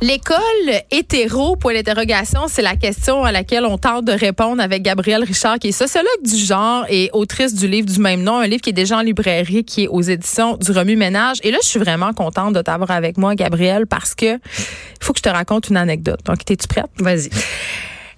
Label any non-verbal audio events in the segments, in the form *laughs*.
L'école hétéro, pour l'interrogation, c'est la question à laquelle on tente de répondre avec Gabrielle Richard, qui est sociologue du genre et autrice du livre du même nom, un livre qui est déjà en librairie, qui est aux éditions du Remue Ménage. Et là, je suis vraiment contente de t'avoir avec moi, Gabrielle, parce que il faut que je te raconte une anecdote. Donc, es-tu prête? Vas-y.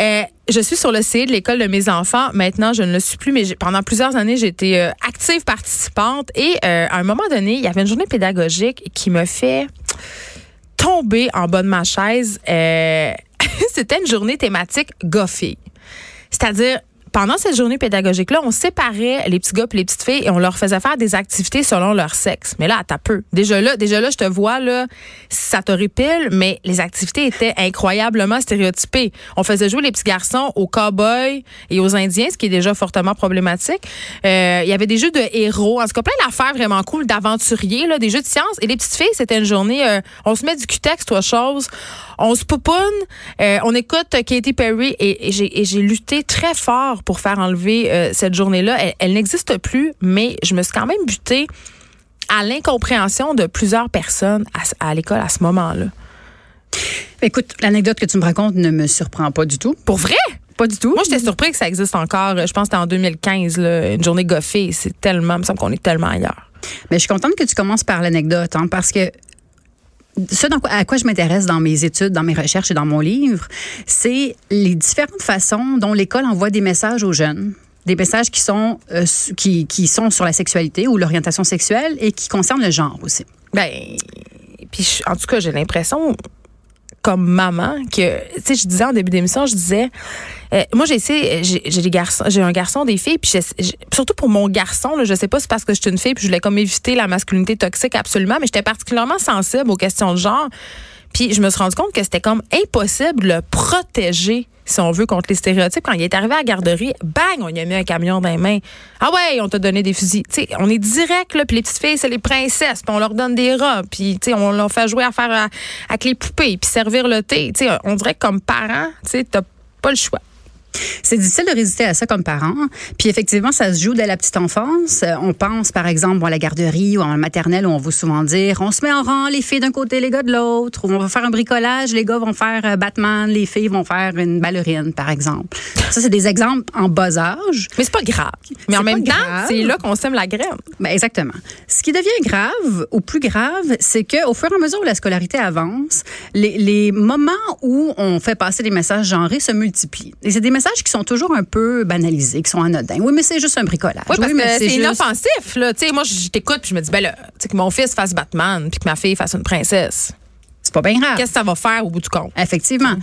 Euh, je suis sur le CA de l'école de mes enfants. Maintenant, je ne le suis plus, mais j'ai- pendant plusieurs années, j'étais euh, active participante. Et euh, à un moment donné, il y avait une journée pédagogique qui me fait tomber en bas de ma chaise. Euh, *laughs* C'était une journée thématique goffée. C'est-à-dire, pendant cette journée pédagogique-là, on séparait les petits gars et les petites filles et on leur faisait faire des activités selon leur sexe. Mais là, t'as peu. Déjà là, déjà là, je te vois, là, ça te répile, mais les activités étaient incroyablement stéréotypées. On faisait jouer les petits garçons aux cow-boys et aux indiens, ce qui est déjà fortement problématique. Euh, il y avait des jeux de héros, en tout cas plein d'affaires vraiment cool, d'aventuriers, là, des jeux de science. Et les petites filles, c'était une journée, euh, on se met du cutex, toi, chose. On se pouponne, euh, on écoute Katy Perry et, et j'ai lutté très fort pour faire enlever euh, cette journée-là. Elle, elle n'existe plus, mais je me suis quand même butée à l'incompréhension de plusieurs personnes à, à l'école à ce moment-là. Écoute, l'anecdote que tu me racontes ne me surprend pas du tout. Pour vrai? Pas du tout. Moi, j'étais surpris que ça existe encore. Je pense que c'était en 2015, là, une journée goffée. C'est tellement, il me semble qu'on est tellement ailleurs. Mais je suis contente que tu commences par l'anecdote, hein, parce que ce à quoi je m'intéresse dans mes études, dans mes recherches et dans mon livre, c'est les différentes façons dont l'école envoie des messages aux jeunes. Des messages qui sont, euh, qui, qui sont sur la sexualité ou l'orientation sexuelle et qui concernent le genre aussi. Ben, puis en tout cas, j'ai l'impression, comme maman, que, tu sais, je disais en début d'émission, je disais, euh, moi, j'ai essayé, j'ai des garçons, j'ai un garçon, des filles, puis surtout pour mon garçon, là, je sais pas c'est parce que je suis une fille, puis je voulais comme éviter la masculinité toxique absolument, mais j'étais particulièrement sensible aux questions de genre. Puis je me suis rendu compte que c'était comme impossible de le protéger, si on veut, contre les stéréotypes. Quand il est arrivé à la garderie, bang, on lui a mis un camion dans les mains. Ah ouais, on t'a donné des fusils. Tu sais, on est direct, là, puis les petites filles, c'est les princesses, puis on leur donne des robes, puis on leur fait jouer à faire avec les poupées, puis servir le thé. Tu sais, on dirait que comme parent, tu t'as pas le choix. C'est difficile de résister à ça comme parent. Puis effectivement, ça se joue dès la petite enfance. Euh, On pense, par exemple, à la garderie ou en maternelle où on va souvent dire on se met en rang, les filles d'un côté, les gars de l'autre. Ou on va faire un bricolage, les gars vont faire euh, Batman, les filles vont faire une ballerine, par exemple. Ça, c'est des exemples en bas âge. Mais c'est pas grave. Mais en même temps, c'est là qu'on sème la graine. Ben, exactement. Ce qui devient grave ou plus grave, c'est que au fur et à mesure où la scolarité avance, les, les moments où on fait passer des messages genrés se multiplient. Et c'est des messages qui sont toujours un peu banalisés, qui sont anodins. Oui, mais c'est juste un bricolage. Oui, parce mais que c'est juste- inoffensif. Là. Moi, je t'écoute puis je me dis, ben là, que mon fils fasse Batman puis que ma fille fasse une princesse. C'est pas bien grave. Qu'est-ce que ça va faire au bout du compte? Effectivement.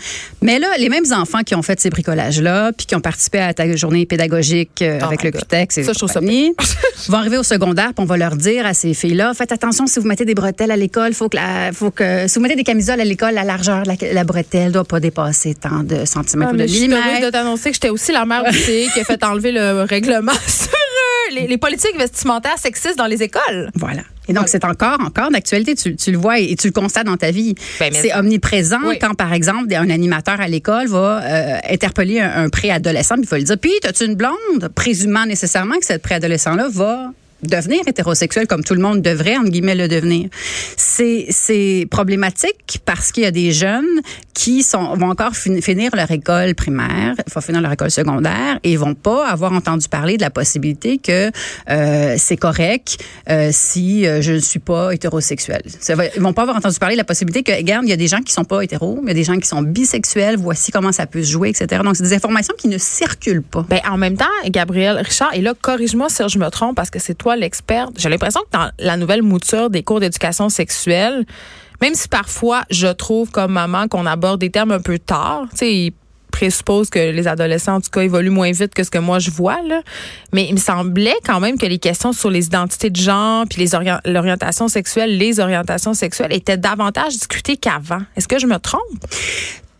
Mais là, les mêmes enfants qui ont fait ces bricolages-là, puis qui ont participé à ta journée pédagogique euh, Oh avec le cutex et Ça, je trouve ça compagnie, *laughs* vont arriver au secondaire, puis on va leur dire à ces filles-là, faites attention si vous mettez des bretelles à l'école, faut que la, faut que si vous mettez des camisoles à l'école, la largeur de la, la bretelle doit pas dépasser tant de centimètres Ah, ou de mais je suis de millimètres. t'annoncer que j'étais aussi la mère du CI qui a fait *laughs* enlever le règlement *laughs* sur euh, les, les politiques vestimentaires sexistes dans les écoles. Voilà. Et donc, c'est encore, encore d'actualité. Tu, tu le vois et, et tu le constates dans ta vie. Ben, c'est omniprésent Oui. quand, par exemple, un animateur à l'école va euh, interpeller un, un préadolescent, puis il va lui dire Puis, as-tu une blonde Présumant nécessairement que cette préadolescent-là va devenir hétérosexuel comme tout le monde devrait, entre guillemets, le devenir. C'est, c'est problématique parce qu'il y a des jeunes qui vont encore fin- finir leur école primaire, vont finir leur école secondaire et vont pas avoir entendu parler de la possibilité que euh, c'est correct euh, si euh, je ne suis pas hétérosexuel. Ils vont pas avoir entendu parler de la possibilité que, regarde, il y a des gens qui sont pas hétéros, il y a des gens qui sont bisexuels, voici comment ça peut se jouer, etc. Donc, c'est des informations qui ne circulent pas. Ben, en même temps, Gabriel Richard, et là, corrige-moi si je me trompe parce que c'est toi l'experte. J'ai l'impression que dans la nouvelle mouture des cours d'éducation sexuelle, même si parfois je trouve comme maman qu'on aborde des termes un peu tard, tu sais, présuppose que les adolescents, en tout cas, évoluent moins vite que ce que moi je vois. Là. Mais il me semblait quand même que les questions sur les identités de genre, puis les l'orientation sexuelle, les orientations sexuelles étaient davantage discutées qu'avant. Est-ce que je me trompe?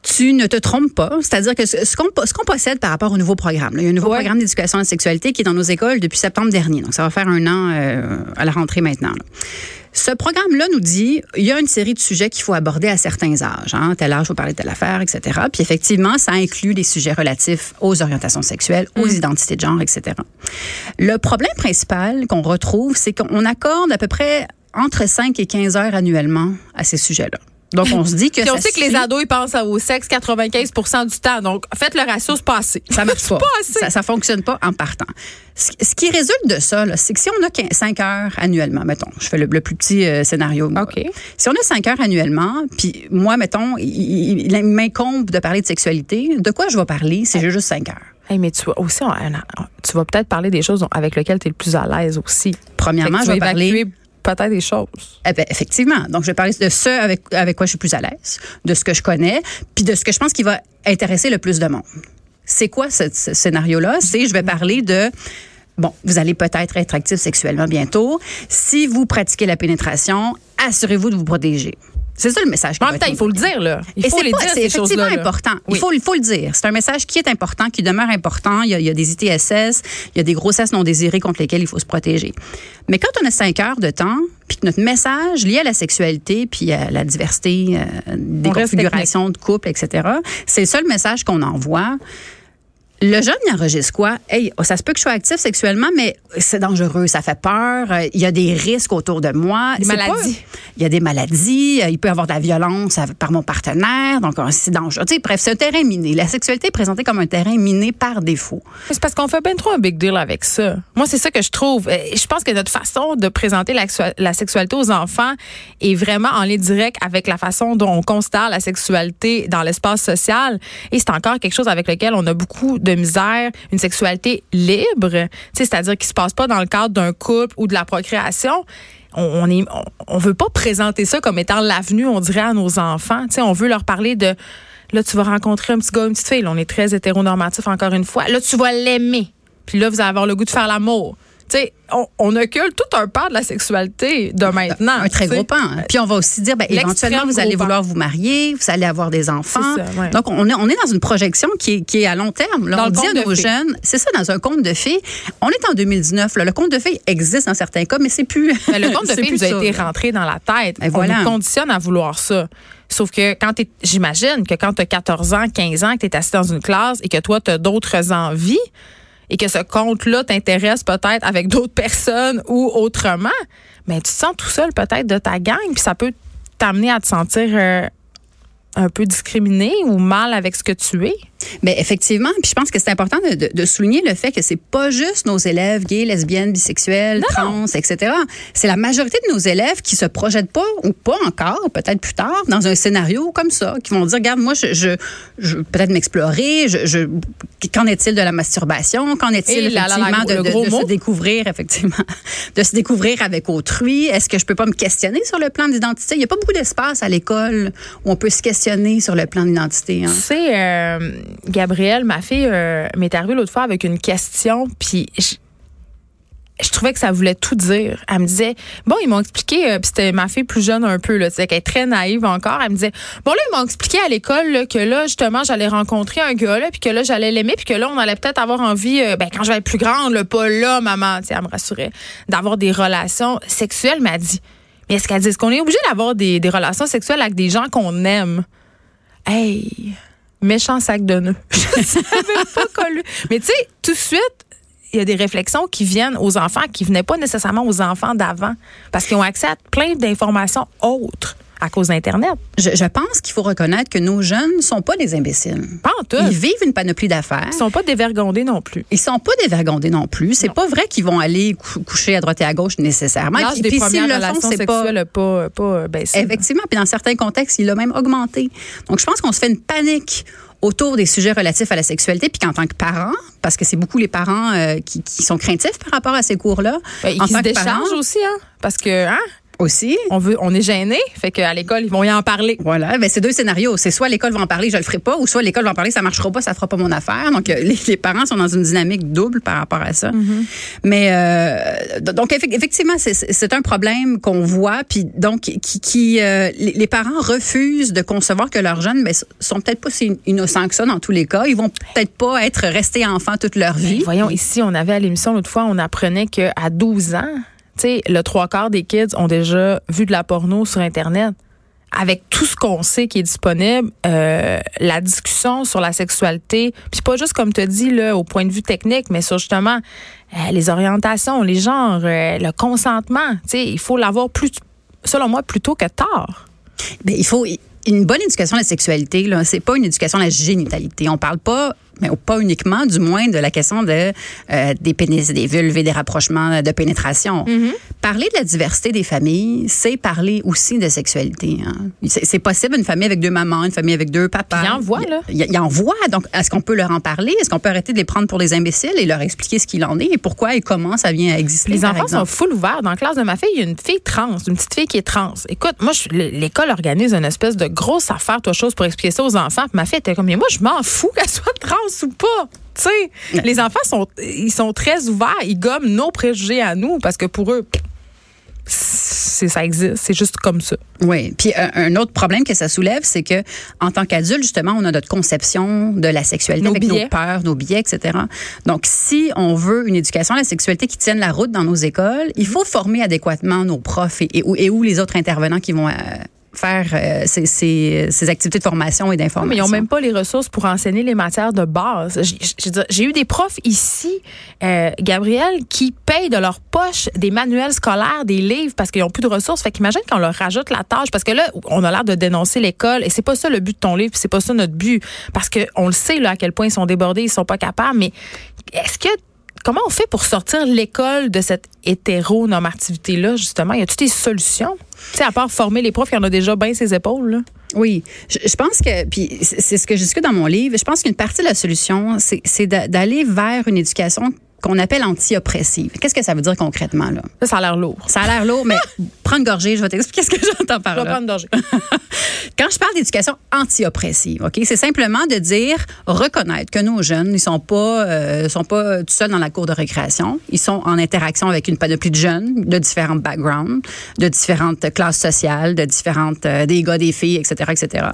Tu ne te trompes pas. C'est-à-dire que ce qu'on possède par rapport au nouveau programme, il y a un nouveau programme d'éducation à la sexualité qui est dans nos écoles depuis septembre dernier. Donc, ça va faire un an euh, à la rentrée maintenant. Ce programme-là nous dit, il y a une série de sujets qu'il faut aborder à certains âges. Hein, tel âge, il faut parler de telle affaire, etc. Puis effectivement, ça inclut les sujets relatifs aux orientations sexuelles, aux mm. identités de genre, etc. Le problème principal qu'on retrouve, c'est qu'on accorde à peu près entre 5 et 15 heures annuellement à ces sujets-là. Donc, on se dit que. Puis on sait que les ados, ils pensent au sexe 95% du temps. Donc, faites le ratio, c'est pas assez. Ça marche *laughs* pas. Ça, ça fonctionne pas en partant. Ce, qui résulte de ça, c'est que si on a 5 heures annuellement, mettons, je fais le, plus petit euh, scénario. Si on a 5 heures annuellement, puis moi, mettons, il, il, m'incombe de parler de sexualité, de quoi je vais parler si j'ai juste 5 heures? Hey, mais tu vas aussi, tu vas peut-être parler des choses avec lesquelles tu es le plus à l'aise aussi. Premièrement, je vais parler peut-être des choses. Eh ben, effectivement. Donc, je vais parler de ce avec, avec quoi je suis plus à l'aise, de ce que je connais, puis de ce que je pense qui va intéresser le plus de monde. C'est quoi ce, ce scénario-là? C'est, je vais parler de Bon, vous allez peut-être être actif sexuellement bientôt. Si vous pratiquez la pénétration, assurez-vous de vous protéger. C'est ça le message. En même temps, il faut le dire là. Il faut les dire C'est effectivement important. Il faut il faut le dire. C'est un message qui est important, qui demeure important. Il y, a, il y, a, des ITSS, il y a des grossesses non désirées contre lesquelles il faut se protéger. Mais quand on a cinq heures de temps, puis que notre message lié à la sexualité, puis à la diversité euh, des configurations de couple, etc., c'est le seul message qu'on envoie. Le jeune, il enregistre quoi? Hey, oh, ça se peut que je sois actif sexuellement, mais c'est dangereux, ça fait peur. Il y a des risques autour de moi. Des maladies. il y a des maladies. Il peut y avoir de la violence par mon partenaire. Donc, c'est dangereux. bref, c'est un terrain miné. La sexualité est présentée comme un terrain miné par défaut. C'est parce qu'on fait bien trop un big deal avec ça. Moi, c'est ça que je trouve. Je pense que notre façon de présenter la, la sexualité aux enfants est vraiment en lien direct avec la façon dont on constate la sexualité dans l'espace social. Et c'est encore quelque chose avec lequel on a beaucoup de misère, une sexualité libre, c'est-à-dire qui se passe pas dans le cadre d'un couple ou de la procréation. On, est, on, veut pas présenter ça comme étant l'avenue, on dirait à nos enfants. on veut leur parler de là tu vas rencontrer un petit gars, une petite fille. On est très hétéronormatif encore une fois. Là tu vas l'aimer. Puis là vous allez avoir le goût de faire l'amour sais, on, on, occulte tout un pan de la sexualité de maintenant. Un très gros pan. Puis on va aussi dire, ben, éventuellement, vous allez vouloir vous marier, vous allez avoir des enfants. Donc, on est, on est dans une projection qui est, qui est à long terme. Là, on dit à nos jeunes, c'est ça, dans un conte de fées. On est en 2019. Là, le conte de fées existe dans certains cas, mais c'est plus. Mais le conte *laughs* de fées nous a été rentré dans la tête. Et on nous conditionne à vouloir ça. Sauf que quand j'imagine que quand tu as 14 ans, 15 ans, que tu es assis dans une classe et que toi, tu as d'autres envies, et que ce compte-là t'intéresse peut-être avec d'autres personnes ou autrement, mais tu te sens tout seul peut-être de ta gang, puis ça peut t'amener à te sentir euh, un peu discriminé ou mal avec ce que tu es. Mais effectivement, puis je pense que c'est important de, de, souligner le fait que c'est pas juste nos élèves gays, lesbiennes, bisexuels, trans, etc. C'est la majorité de nos élèves qui se projettent pas ou pas encore, peut-être plus tard, dans un scénario comme ça, qui vont dire regarde, moi, je, je, je peut-être m'explorer. Je, je qu'en est-il de la masturbation? Qu'en est-il effectivement de, de, se découvrir effectivement, de se découvrir avec autrui? Est-ce que je peux pas me questionner sur le plan d'identité Il y a pas beaucoup d'espace à l'école où on peut se questionner sur le plan d'identité. Hein. C'est euh, Gabrielle, ma fille, euh, m'est arrivée l'autre fois avec une question, puis je, trouvais que ça voulait tout dire. Elle me disait, bon, ils m'ont expliqué, euh, puis c'était ma fille plus jeune un peu, là, qu'elle est très naïve encore. Elle me disait, bon, là, ils m'ont expliqué à l'école que là, justement, j'allais rencontrer un gars, là, puis que là, j'allais l'aimer, puis que là, on allait peut-être avoir envie, euh, ben, quand je vais être plus grande, pas là, maman, elle me rassurait, d'avoir des relations sexuelles. m'a dit, mais est-ce qu'elle dit, est-ce qu'on est obligé d'avoir des, des relations sexuelles avec des gens qu'on aime? Hey! Méchant sac de nœuds. *laughs* je savais pas connu. Mais tu sais, tout de suite, il y a des réflexions qui viennent aux enfants qui venaient pas nécessairement aux enfants d'avant parce qu'ils ont accès à plein d'informations autres à cause d'Internet. Je, pense qu'il faut reconnaître que nos jeunes ne sont pas des imbéciles. Pas en tout. Ils vivent une panoplie d'affaires. Ils sont pas dévergondés non plus. Ils sont pas dévergondés non plus. C'est pas vrai qu'ils vont aller coucher à droite et à gauche nécessairement. L'âge des premières le relations font, sexuelles pas, pas, baissé. Effectivement. Puis dans certains contextes, il a même augmenté. Donc, je pense qu'on se fait une panique autour des sujets relatifs à la sexualité, puis qu'en tant que parent, parce que c'est beaucoup les parents euh, qui, qui, sont craintifs par rapport à ces cours-là. Ben, ils se déchargent aussi, hein? Parce que, hein? Aussi. On veut, on est gêné, fait qu'à l'école ils vont y en parler. Voilà, ben c'est deux scénarios. C'est soit l'école va en parler, je le ferai pas, ou soit l'école va en parler, ça marchera pas, ça fera pas mon affaire. Donc euh, les, les parents sont dans une dynamique double par rapport à ça. Mais euh, donc effe- effectivement, c'est- c'est un problème qu'on voit, puis donc qui, qui euh, les, parents refusent de concevoir que leurs jeunes, ben, sont peut-être pas si innocents que ça dans tous les cas. Ils vont peut-être pas être restés enfants toute leur vie. Voyons, ici, on avait à l'émission l'autre fois, on apprenait qu'à 12 ans, tu le trois quarts des kids ont déjà vu de la porno sur Internet. Avec tout ce qu'on sait qui est disponible, euh, la discussion sur la sexualité, puis pas juste comme tu dit là, au point de vue technique, mais sur justement euh, les orientations, les genres, euh, le consentement, il faut l'avoir plus, selon moi, plus tôt que tard. Ben, il faut une bonne éducation à la sexualité. Là, c'est pas une éducation à la génitalité. On parle pas, mais pas uniquement, du moins, de la question de euh, des pénis, des vulves et des rapprochements de pénétration. Parler de la diversité des familles, c'est parler aussi de sexualité. Hein. C'est, possible une famille avec deux mamans, une famille avec deux papas. Il en voit, là. Il, il en voit. Donc, est-ce qu'on peut leur en parler? Est-ce qu'on peut arrêter de les prendre pour des imbéciles et leur expliquer ce qu'il en est et pourquoi et comment ça vient à exister Les enfants sont full ouverts. Dans la classe de ma fille, il y a une fille trans, une petite fille qui est trans. Écoute, moi, l'école organise une espèce de grosse affaire, toi, chose, pour expliquer ça aux enfants. Puis ma fille était comme, mais moi, je m'en fous *laughs* qu'elle soit trans ou pas? Tu sais, les enfants sont, ils sont très ouverts. Ils gomment nos préjugés à nous parce que pour eux, c'est ça existe. C'est juste comme ça. Oui. Puis un, un autre problème que ça soulève, c'est que en tant qu'adulte, justement, on a notre conception de la sexualité Nos avec nos peurs, nos biais, etc. Donc, si on veut une éducation à la sexualité qui tienne la route dans nos écoles, il faut former adéquatement nos profs et, et, et où les autres intervenants qui vont euh, faire euh, ces, ces- ces activités de formation et d'information. Mais ils n'ont même pas les ressources pour enseigner les matières de base. J'ai- eu des profs ici, euh, Gabriel, qui payent de leur poche des manuels scolaires, des livres parce qu'ils n'ont plus de ressources. Fait qu'imagine qu'on leur rajoute la tâche parce que là, on a l'air de dénoncer l'école et c'est pas ça le but de ton livre, c'est pas ça notre but parce que on le sait là à quel point ils sont débordés, ils sont pas capables. Mais est-ce que comment on fait pour sortir l'école de cette hétéronormativité là justement? Y a-t-il des solutions? Tu sais, à part former les profs, il y en a déjà bien ses épaules là. Oui, je, je pense que, puis c'est ce que je discute dans mon livre, je pense qu'une partie de la solution, c'est c'est d'a- d'aller vers une éducation qu'on appelle anti-oppressive. Qu'est-ce que ça veut dire concrètement, là? Ça, ça a l'air lourd. Ça a l'air lourd, mais *laughs* prends une gorgée, je vais t'expliquer ce que j'entends par Je vais là. prendre une gorgée. Quand je parle d'éducation anti-oppressive, ok, c'est simplement de dire reconnaître que nos jeunes, ils sont pas, euh, sont pas tout seuls dans la cour de récréation. Ils sont en interaction avec une panoplie de jeunes de différents backgrounds, de différentes classes sociales, de différentes euh, des gars, des filles, etc., etc.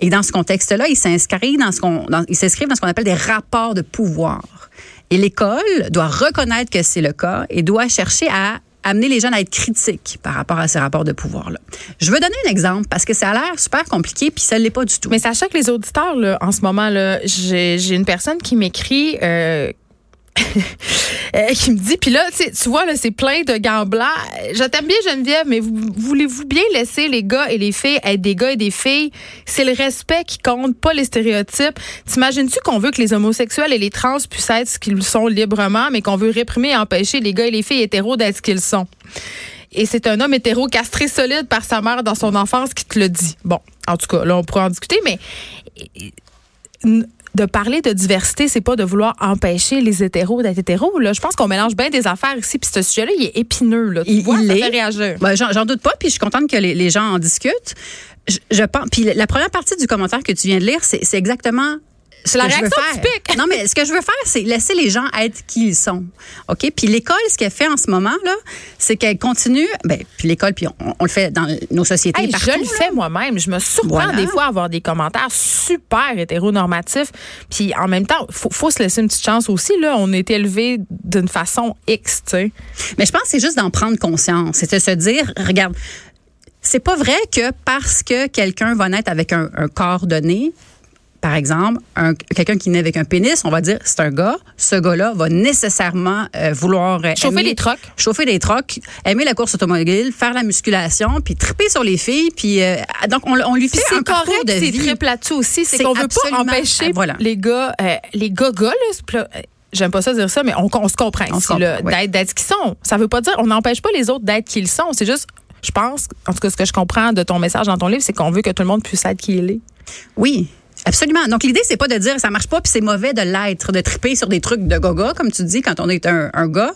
Et dans ce contexte-là, ils s'inscrivent dans ce qu'on, ils s'inscrivent dans ce qu'on appelle des rapports de pouvoir. Et l'école doit reconnaître que c'est le cas et doit chercher à amener les jeunes à être critiques par rapport à ces rapports de pouvoir-là. Je veux donner un exemple parce que ça a l'air super compliqué puis ça ne l'est pas du tout. Mais sachez que les auditeurs, là, en ce moment, là, j'ai une personne qui m'écrit. euh, qui me dit, puis là, tu vois, là, c'est plein de gants blancs. Je t'aime bien, Geneviève, mais vous- voulez-vous bien laisser les gars et les filles être des gars et des filles? C'est le respect qui compte, pas les stéréotypes. T'imagines-tu qu'on veut que les homosexuels et les trans puissent être ce qu'ils sont librement, mais qu'on veut réprimer et empêcher les gars et les filles hétéros d'être ce qu'ils sont? Et c'est un homme hétéro castré solide par sa mère dans son enfance qui te le dit. Bon, en tout cas, là, on pourra en discuter, mais n- de parler de diversité, c'est pas de vouloir empêcher les hétéros d'être hétéros. Là. Je pense qu'on mélange bien des affaires ici, puis ce sujet-là, il est épineux. Là. Tu Il- vois, il ça est. fait réagir. Ben, j'en, doute pas, puis je suis contente que les, les gens en discutent. Je, je pense. Puis la première partie du commentaire que tu viens de lire, c'est exactement. Ce la réaction typique. Non, mais ce que je veux faire, c'est laisser les gens être qui ils sont. OK? Puis l'école, ce qu'elle fait en ce moment, là, c'est qu'elle continue. Ben, puis l'école, puis on, on le fait dans nos sociétés. Hey, partout, je le là. fais moi-même. Je me surprends Voilà. des fois à avoir des commentaires super hétéronormatifs. Puis en même temps, faut, faut se laisser une petite chance aussi. Là, on est élevé d'une façon X, tu sais. Mais je pense que c'est juste d'en prendre conscience. C'est de se dire, regarde, c'est pas vrai que parce que quelqu'un va naître avec un, un corps donné, par exemple, un- quelqu'un qui naît avec un pénis, on va dire c'est un gars. Ce gars-là va nécessairement euh, vouloir euh, Chauffer aimer- les trocs. chauffer des trocs, aimer la course automobile, faire la musculation, puis triper sur les filles, puis euh, donc on, on lui fait c'est un parcours correct, de c'est vie. triple là-dessus aussi. C'est C'est qu'on veut pas empêcher voilà. les gars, les gars gars, là, c'est J'aime pas ça dire ça, mais on, on se comprend oui. d'être, d'être ce qu'ils sont. Ça veut pas dire, on n'empêche pas les autres d'être qui ils sont. C'est juste, je pense, en tout cas, ce que je comprends de ton message dans ton livre, c'est qu'on veut que tout le monde puisse être qui il est. Oui. Absolument. Donc l'idée c'est pas de dire ça marche pas puis c'est mauvais de l'être, de triper sur des trucs de gaga comme tu dis quand on est un, un gars.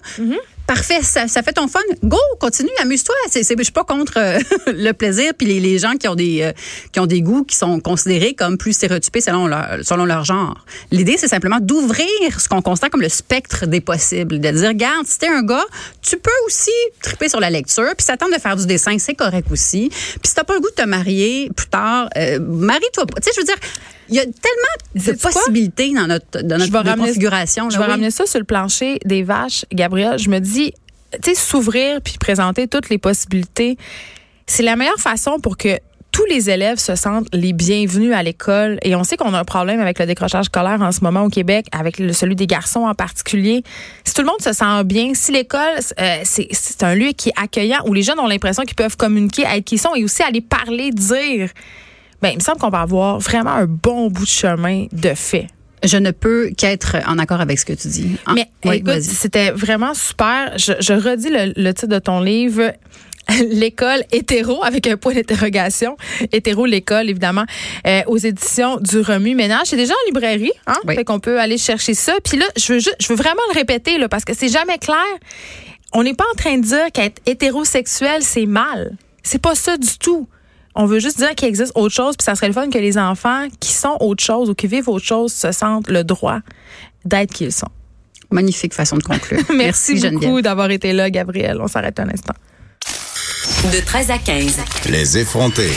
parfait, ça, ça fait ton fun. Go, continue, amuse-toi. Je suis pas contre euh, *laughs* le plaisir puis les, les gens qui ont des euh, qui ont des goûts qui sont considérés comme plus stéréotypés selon leur selon leur genre. L'idée c'est simplement d'ouvrir ce qu'on constate comme le spectre des possibles, de dire regarde, si t'es un gars, tu peux aussi triper sur la lecture, puis s'attendre de faire du dessin, c'est correct aussi. Puis si t'as pas le goût de te marier plus tard, euh, marie-toi pas. Tu sais, je veux dire, il y a tellement de possibilités dans notre dans Je vais ramener- configuration. Je vais ramener ça sur le plancher des vaches, Gabriel. Je me dis, tu sais, s'ouvrir puis présenter toutes les possibilités, c'est la meilleure façon pour que tous les élèves se sentent les bienvenus à l'école. Et on sait qu'on a un problème avec le décrochage scolaire en ce moment au Québec, avec le- celui des garçons en particulier. Si tout le monde se sent bien, si l'école, euh, c'est c'est un lieu qui est accueillant, où les jeunes ont l'impression qu'ils peuvent communiquer, être qui ils sont et aussi aller parler, dire, ben, il me semble qu'on va avoir vraiment un bon bout de chemin de fait. Je ne peux qu'être en accord avec ce que tu dis. Ah, Mais écoute, c'était vraiment super. Je, je redis le, le titre de ton livre. *laughs* L'école hétéro avec un point d'interrogation. Hétéro, l'école, évidemment, euh, aux éditions du Remue Ménage. C'est déjà en librairie, hein? Oui. Fait qu'on peut aller chercher ça. Puis là, je veux, juste, je veux vraiment le répéter, là, parce que c'est jamais clair. On n'est pas en train de dire qu'être hétérosexuel, c'est mal. C'est pas ça du tout. On veut juste dire qu'il existe autre chose, puis ça serait le fun que les enfants qui sont autre chose ou qui vivent autre chose se sentent le droit d'être qui ils sont. Magnifique façon de conclure. *laughs* Merci, beaucoup d'avoir été là, Gabriel. On s'arrête un instant. De 13 à 15. Les effrontés.